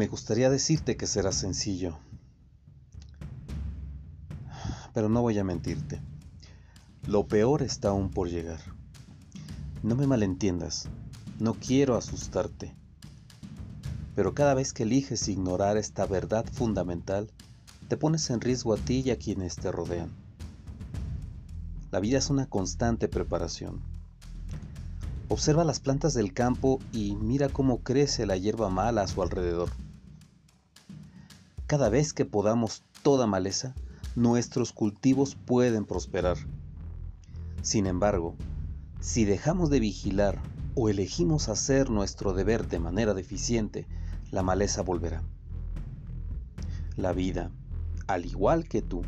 Me gustaría decirte que será sencillo, pero no voy a mentirte. Lo peor está aún por llegar. No me malentiendas, no quiero asustarte, pero cada vez que eliges ignorar esta verdad fundamental, te pones en riesgo a ti y a quienes te rodean. La vida es una constante preparación. Observa las plantas del campo y mira cómo crece la hierba mala a su alrededor. Cada vez que podamos toda maleza, nuestros cultivos pueden prosperar. Sin embargo, si dejamos de vigilar o elegimos hacer nuestro deber de manera deficiente, la maleza volverá. La vida, al igual que tú,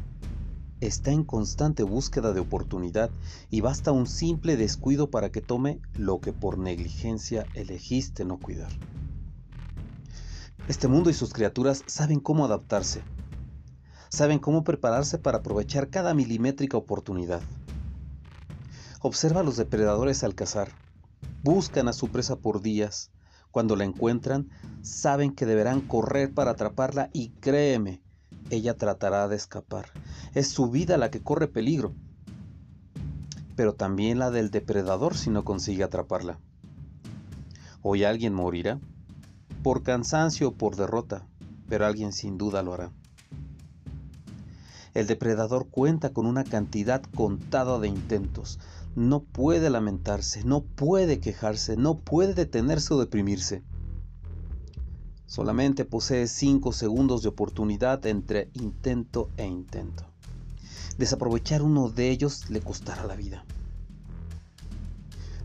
está en constante búsqueda de oportunidad y basta un simple descuido para que tome lo que por negligencia elegiste no cuidar. Este mundo y sus criaturas saben cómo adaptarse, saben cómo prepararse para aprovechar cada milimétrica oportunidad. Observa a los depredadores al cazar. Buscan a su presa por días. Cuando la encuentran, saben que deberán correr para atraparla y créeme, ella tratará de escapar. Es su vida la que corre peligro, pero también la del depredador si no consigue atraparla. Hoy alguien morirá, por cansancio o por derrota, pero alguien sin duda lo hará. El depredador cuenta con una cantidad contada de intentos, no puede lamentarse, no puede quejarse, no puede detenerse o deprimirse. Solamente posee 5 segundos de oportunidad entre intento e intento. Desaprovechar uno de ellos le costará la vida.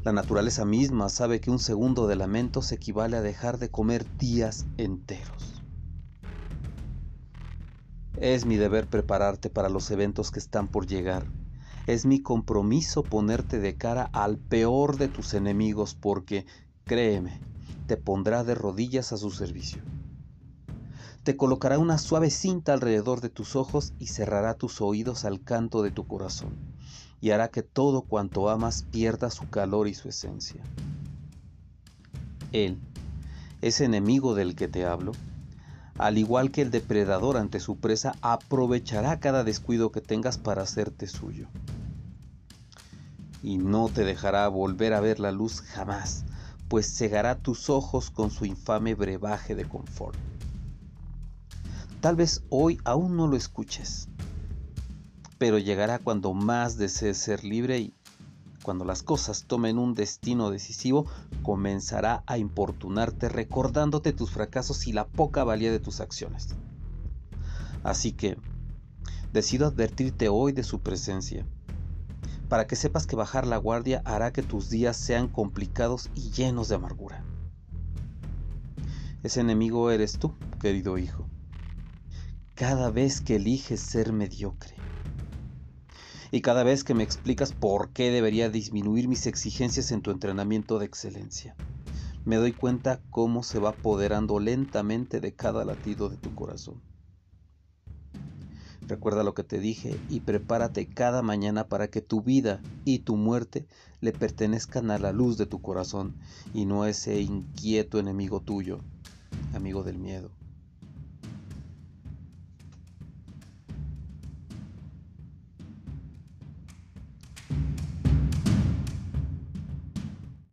La naturaleza misma sabe que un segundo de lamento se equivale a dejar de comer días enteros. Es mi deber prepararte para los eventos que están por llegar es mi compromiso ponerte de cara al peor de tus enemigos porque, créeme, te pondrá de rodillas a su servicio. Te colocará una suave cinta alrededor de tus ojos y cerrará tus oídos al canto de tu corazón, y hará que todo cuanto amas pierda su calor y su esencia. Él, ese enemigo del que te hablo, al igual que el depredador ante su presa, aprovechará cada descuido que tengas para hacerte suyo y no te dejará volver a ver la luz jamás, pues cegará tus ojos con su infame brebaje de confort. Tal vez hoy aún no lo escuches, pero llegará cuando más desees ser libre y cuando las cosas tomen un destino decisivo, comenzará a importunarte recordándote tus fracasos y la poca valía de tus acciones. Así que, decido advertirte hoy de su presencia para que sepas que bajar la guardia hará que tus días sean complicados y llenos de amargura. Ese enemigo eres tú, querido hijo, cada vez que eliges ser mediocre. Y cada vez que me explicas por qué debería disminuir mis exigencias en tu entrenamiento de excelencia, me doy cuenta cómo se va apoderando lentamente de cada latido de tu corazón. Recuerda lo que te dije y prepárate cada mañana para que tu vida y tu muerte le pertenezcan a la luz de tu corazón y no a ese inquieto enemigo tuyo, amigo del miedo.